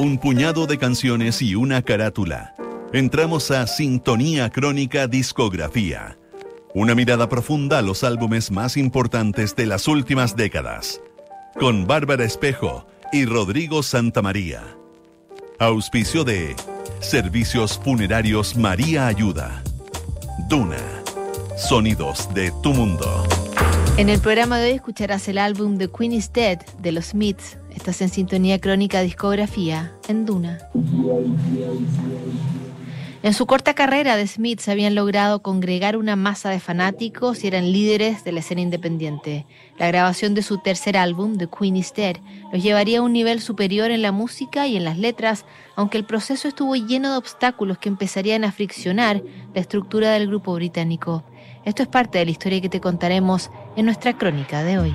un puñado de canciones y una carátula. Entramos a Sintonía Crónica Discografía. Una mirada profunda a los álbumes más importantes de las últimas décadas. Con Bárbara Espejo y Rodrigo Santamaría. Auspicio de Servicios Funerarios María Ayuda. Duna. Sonidos de tu mundo. En el programa de hoy escucharás el álbum The Queen is Dead de los Smiths. Estás en sintonía crónica discografía en Duna. En su corta carrera, The Smiths habían logrado congregar una masa de fanáticos y eran líderes de la escena independiente. La grabación de su tercer álbum, The Queen is Dead, los llevaría a un nivel superior en la música y en las letras, aunque el proceso estuvo lleno de obstáculos que empezarían a friccionar la estructura del grupo británico. Esto es parte de la historia que te contaremos en nuestra crónica de hoy.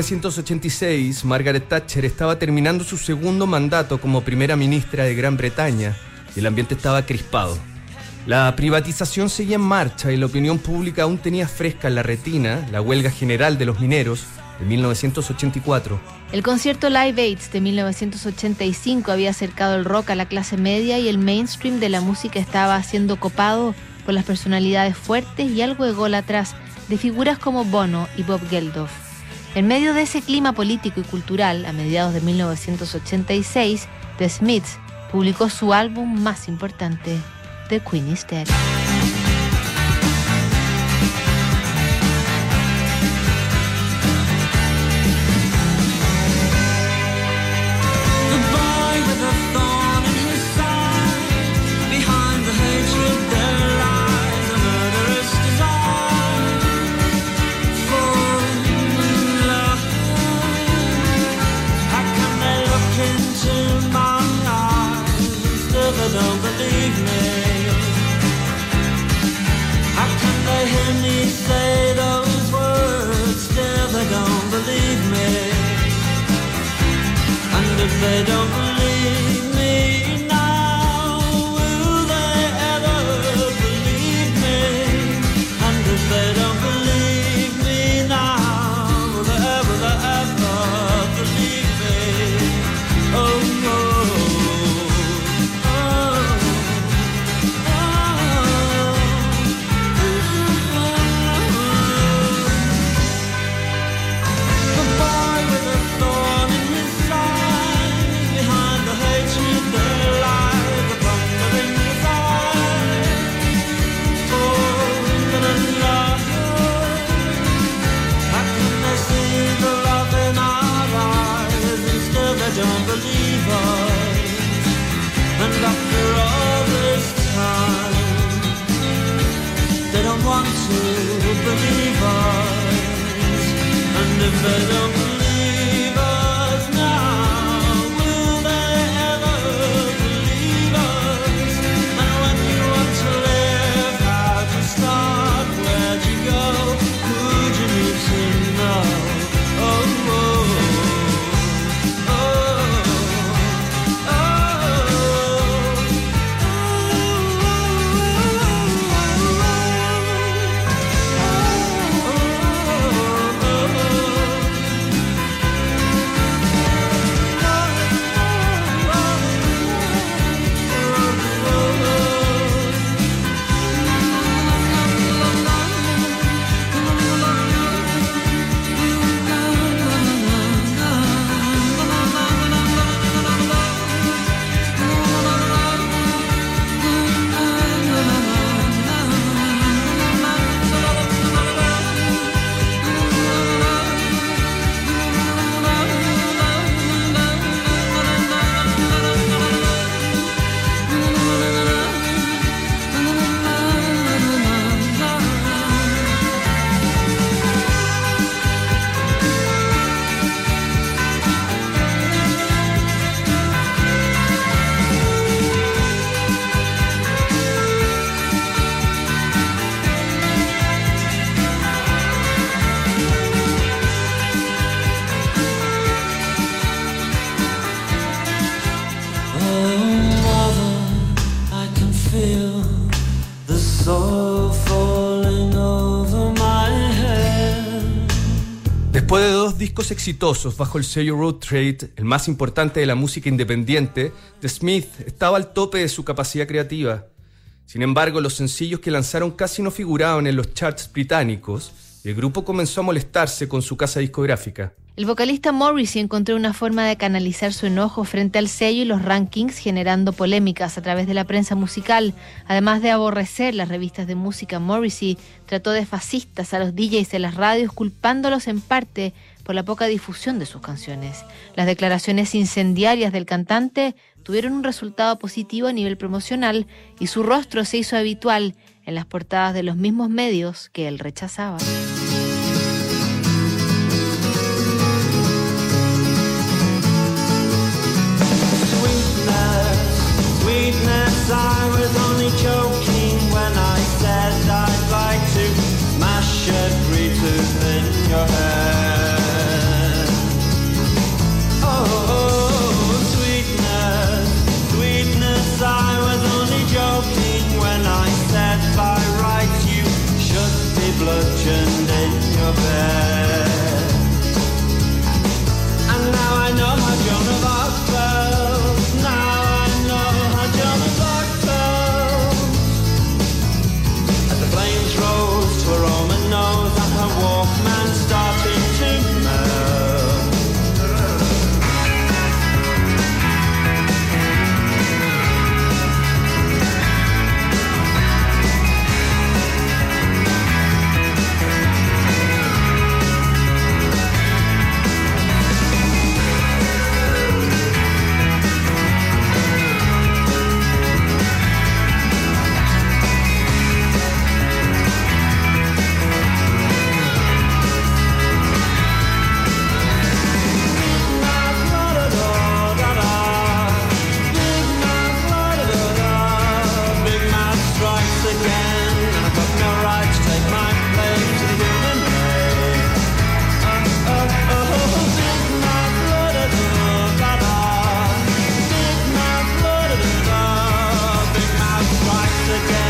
1986, Margaret Thatcher estaba terminando su segundo mandato como primera ministra de Gran Bretaña y el ambiente estaba crispado. La privatización seguía en marcha y la opinión pública aún tenía fresca en la retina la huelga general de los mineros de 1984. El concierto Live Aids de 1985 había acercado el rock a la clase media y el mainstream de la música estaba siendo copado por las personalidades fuertes y algo ególatras de figuras como Bono y Bob Geldof. En medio de ese clima político y cultural, a mediados de 1986, The Smiths publicó su álbum más importante, The Queen is Dead. They don't exitosos bajo el sello Road Trade, el más importante de la música independiente, The Smith estaba al tope de su capacidad creativa. Sin embargo, los sencillos que lanzaron casi no figuraban en los charts británicos y el grupo comenzó a molestarse con su casa discográfica. El vocalista Morrissey encontró una forma de canalizar su enojo frente al sello y los rankings, generando polémicas a través de la prensa musical. Además de aborrecer las revistas de música, Morrissey trató de fascistas a los DJs de las radios, culpándolos en parte por la poca difusión de sus canciones. Las declaraciones incendiarias del cantante tuvieron un resultado positivo a nivel promocional y su rostro se hizo habitual en las portadas de los mismos medios que él rechazaba. Again,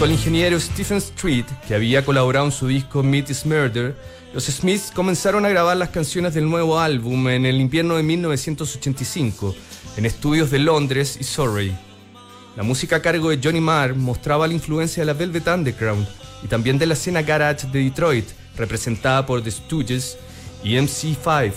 Junto al ingeniero Stephen Street, que había colaborado en su disco Meat is Murder, los Smiths comenzaron a grabar las canciones del nuevo álbum en el invierno de 1985, en estudios de Londres y Surrey. La música a cargo de Johnny Marr mostraba la influencia de la Velvet Underground y también de la escena garage de Detroit, representada por The Stooges y MC5.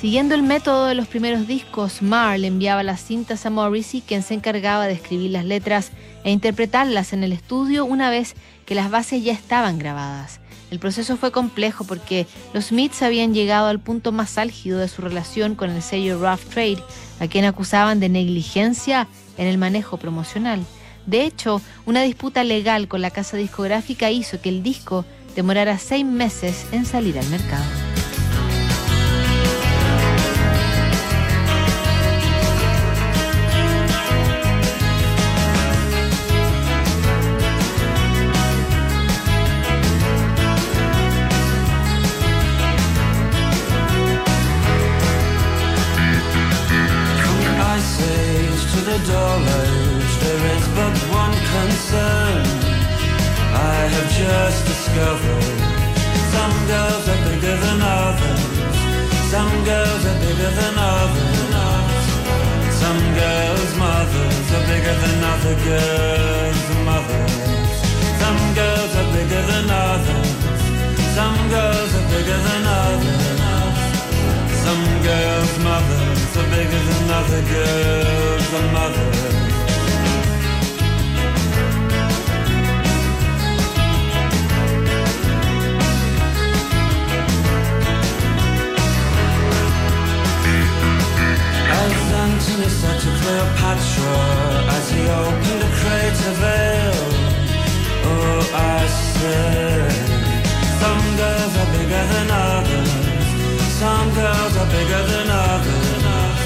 Siguiendo el método de los primeros discos, Marr le enviaba las cintas a Morrissey, quien se encargaba de escribir las letras e interpretarlas en el estudio una vez que las bases ya estaban grabadas. El proceso fue complejo porque los Smiths habían llegado al punto más álgido de su relación con el sello Rough Trade, a quien acusaban de negligencia en el manejo promocional. De hecho, una disputa legal con la casa discográfica hizo que el disco demorara seis meses en salir al mercado. Bigger than others. Some girls' mothers are bigger than other girls' mothers. Some girls are bigger than others. Some girls are bigger than others. Some girls' mothers are bigger than other girls' mothers. Said to Cleopatra as he opened the crater veil, oh, I said, some girls are bigger than others, some girls are bigger than others,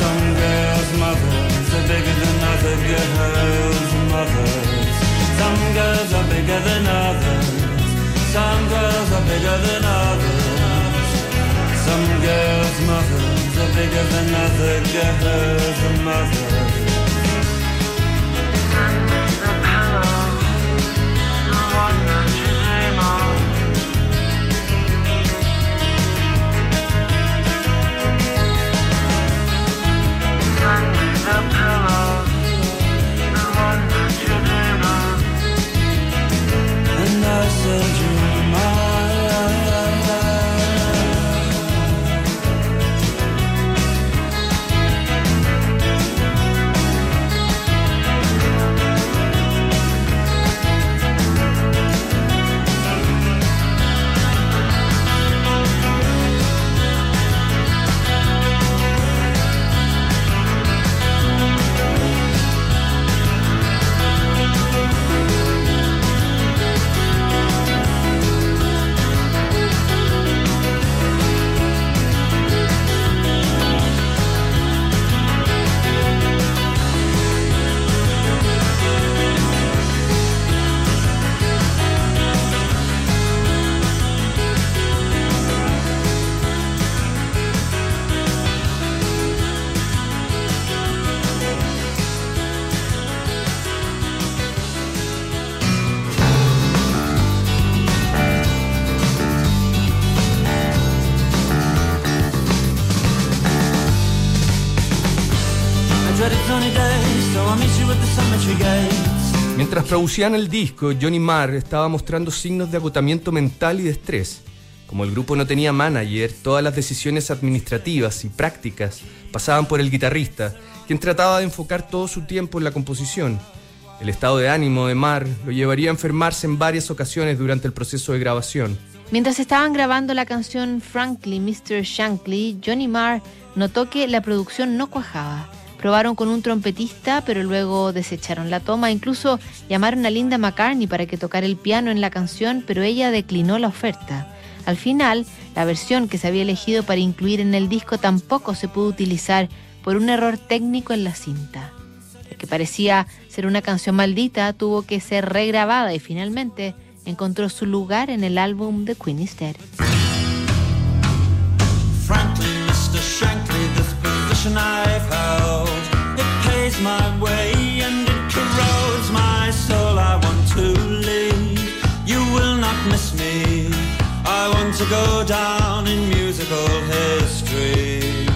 some girls' mothers are bigger than other girls' mothers, some girls are bigger than others, some girls are bigger than others. of another girl, the mother. Mientras producían el disco, Johnny Marr estaba mostrando signos de agotamiento mental y de estrés. Como el grupo no tenía manager, todas las decisiones administrativas y prácticas pasaban por el guitarrista, quien trataba de enfocar todo su tiempo en la composición. El estado de ánimo de Marr lo llevaría a enfermarse en varias ocasiones durante el proceso de grabación. Mientras estaban grabando la canción Frankly, Mr. Shankly, Johnny Marr notó que la producción no cuajaba. Probaron con un trompetista, pero luego desecharon la toma. Incluso llamaron a Linda McCartney para que tocara el piano en la canción, pero ella declinó la oferta. Al final, la versión que se había elegido para incluir en el disco tampoco se pudo utilizar por un error técnico en la cinta. La que parecía ser una canción maldita tuvo que ser regrabada y finalmente encontró su lugar en el álbum de Queen is my way and it corrodes my soul. I want to leave. You will not miss me. I want to go down in musical history.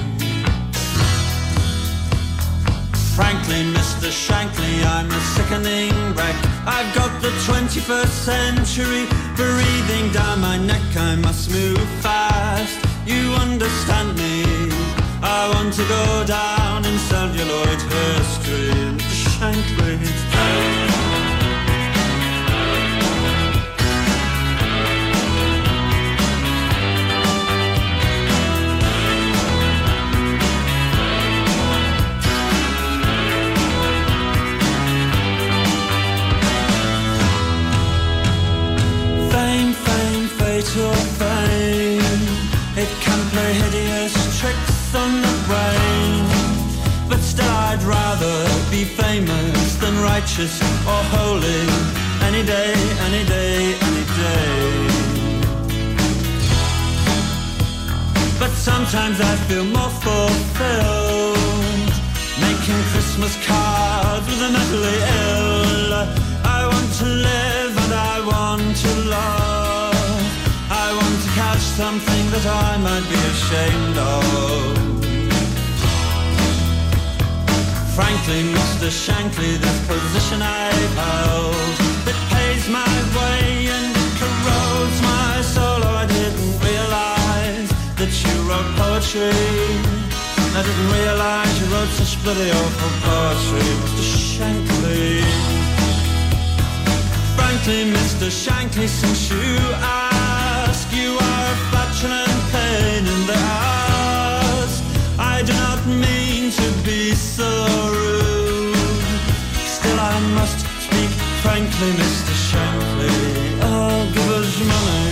Frankly, Mr. Shankly, I'm a sickening wreck. I've got the 21st century breathing down my neck. I must move fast. You understand me? I want to go down in celluloid history. Mr. Shankly. Fame, fame, fatal righteous or holy, any day, any day, any day. But sometimes I feel more fulfilled, making Christmas cards with the mentally ill. I want to live and I want to love. I want to catch something that I might be ashamed of. Frankly, Mr. Shankly, this position I've held, it pays my way and corrodes my soul. Oh, I didn't realize that you wrote poetry. I didn't realize you wrote such bloody awful poetry, Mr. Shankly. Frankly, Mr. Shankly, since you frankly, Mr. Shankly. Oh, give us money.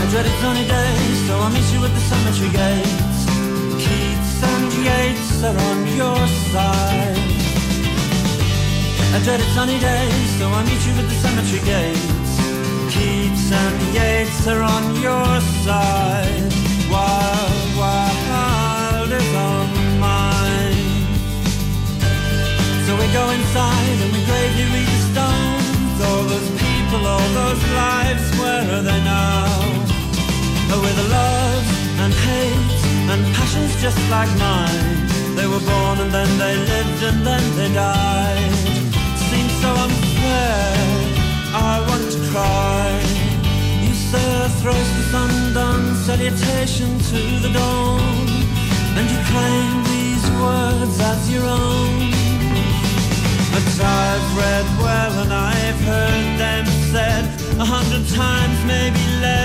I dreaded sunny days, so I'll meet you at the cemetery gates. Keats and Yates are on your side. I dreaded sunny days, so I'll meet you at the cemetery gates. Keats are on your side. Wild, wild is on mine. So we go inside and we gravely read the stones. All those people, all those lives, where are they now? With love and hate and passions just like mine. They were born and then they lived and then they died. Seems so unfair. I want to cry. A throws the undone salutation to the dawn, and you claim these words as your own. But I've read well and I've heard them said a hundred times, maybe less,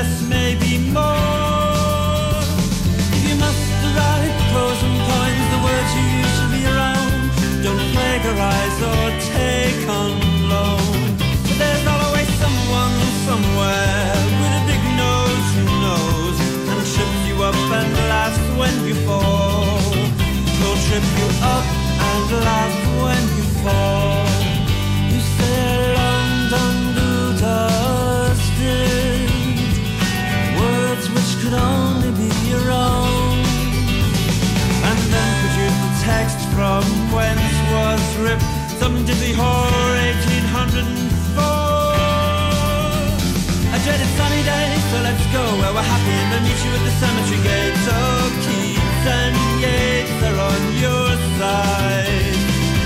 we're happy and then meet you at the cemetery gates. Oh, Keats and Yates are on your side.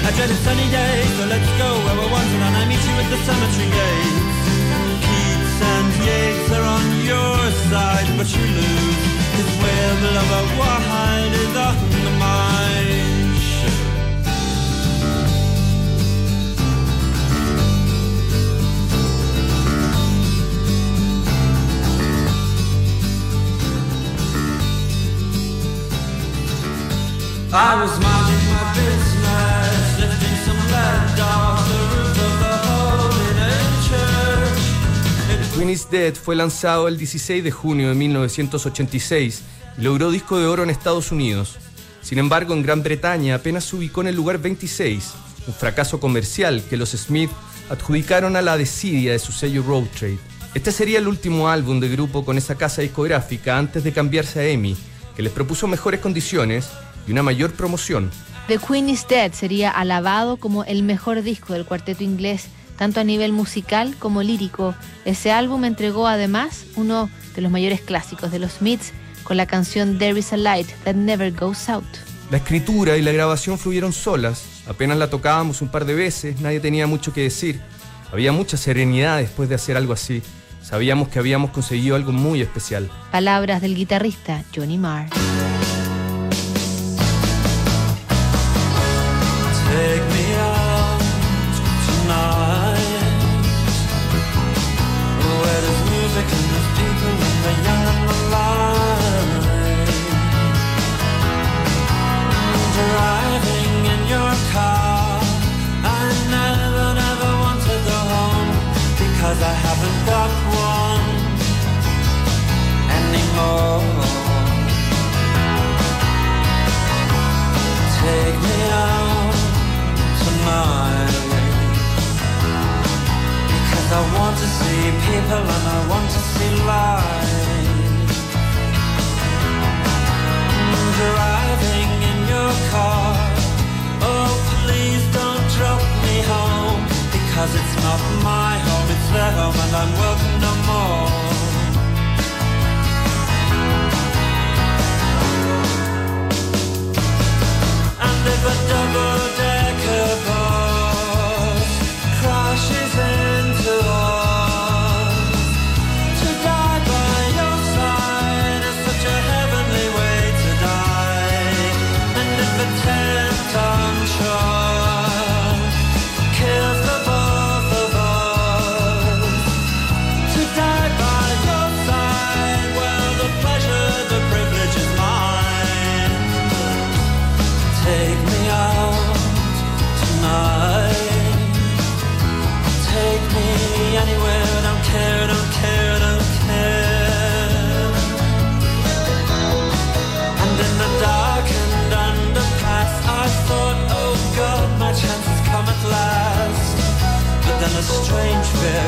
I dread a sunny day, so let's go where we're wanted and I meet you at the cemetery gates. Keats and Yates are on your side, but you lose. Cause where the lover wide is on the mind. I. Queen is Dead fue lanzado el 16 de junio de 1986 y logró disco de oro en Estados Unidos. Sin embargo, en Gran Bretaña apenas se ubicó en el lugar 26, un fracaso comercial que los Smith adjudicaron a la desidia de su sello Road Trade. Este sería el último álbum de grupo con esa casa discográfica antes de cambiarse a EMI, que les propuso mejores condiciones y una mayor promoción. The Queen is Dead sería alabado como el mejor disco del cuarteto inglés, tanto a nivel musical como lírico. Ese álbum entregó además uno de los mayores clásicos de los Smiths con la canción There is a Light That Never Goes Out. La escritura y la grabación fluyeron solas, apenas la tocábamos un par de veces, nadie tenía mucho que decir. Había mucha serenidad después de hacer algo así. Sabíamos que habíamos conseguido algo muy especial. Palabras del guitarrista Johnny Marr. People and I want to see life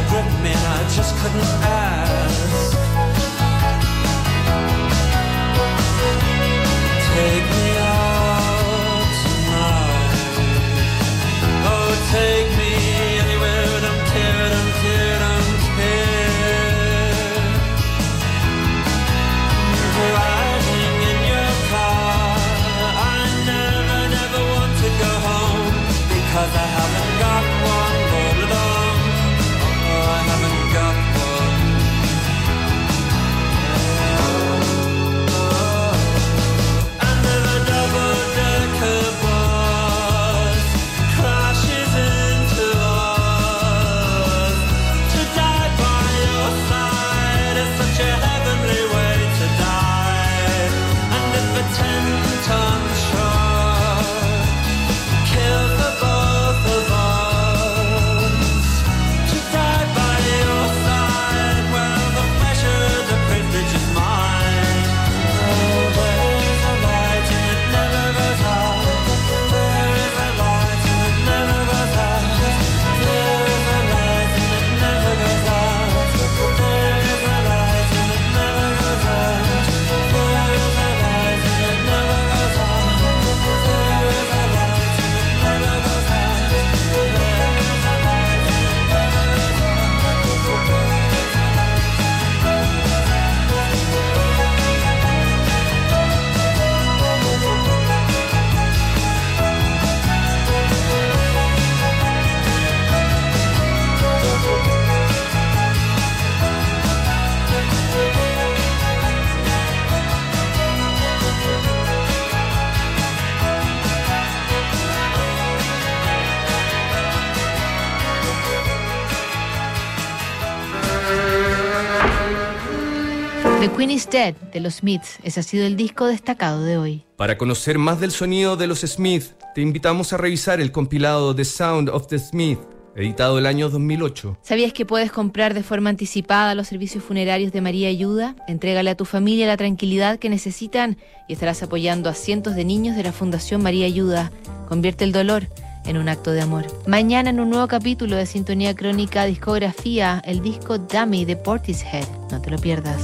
gripped me, and I just couldn't ask. Take me out tonight. Oh, take me anywhere. Don't care, don't care, don't care. Driving in your car, I never, never want to go home because I The Queen is Dead de los Smiths. Ese ha sido el disco destacado de hoy. Para conocer más del sonido de los Smith, te invitamos a revisar el compilado The Sound of the Smith, editado el año 2008. ¿Sabías que puedes comprar de forma anticipada los servicios funerarios de María Ayuda? Entrégale a tu familia la tranquilidad que necesitan y estarás apoyando a cientos de niños de la Fundación María Ayuda. Convierte el dolor en un acto de amor. Mañana en un nuevo capítulo de Sintonía Crónica Discografía, el disco Dummy de Portishead. No te lo pierdas.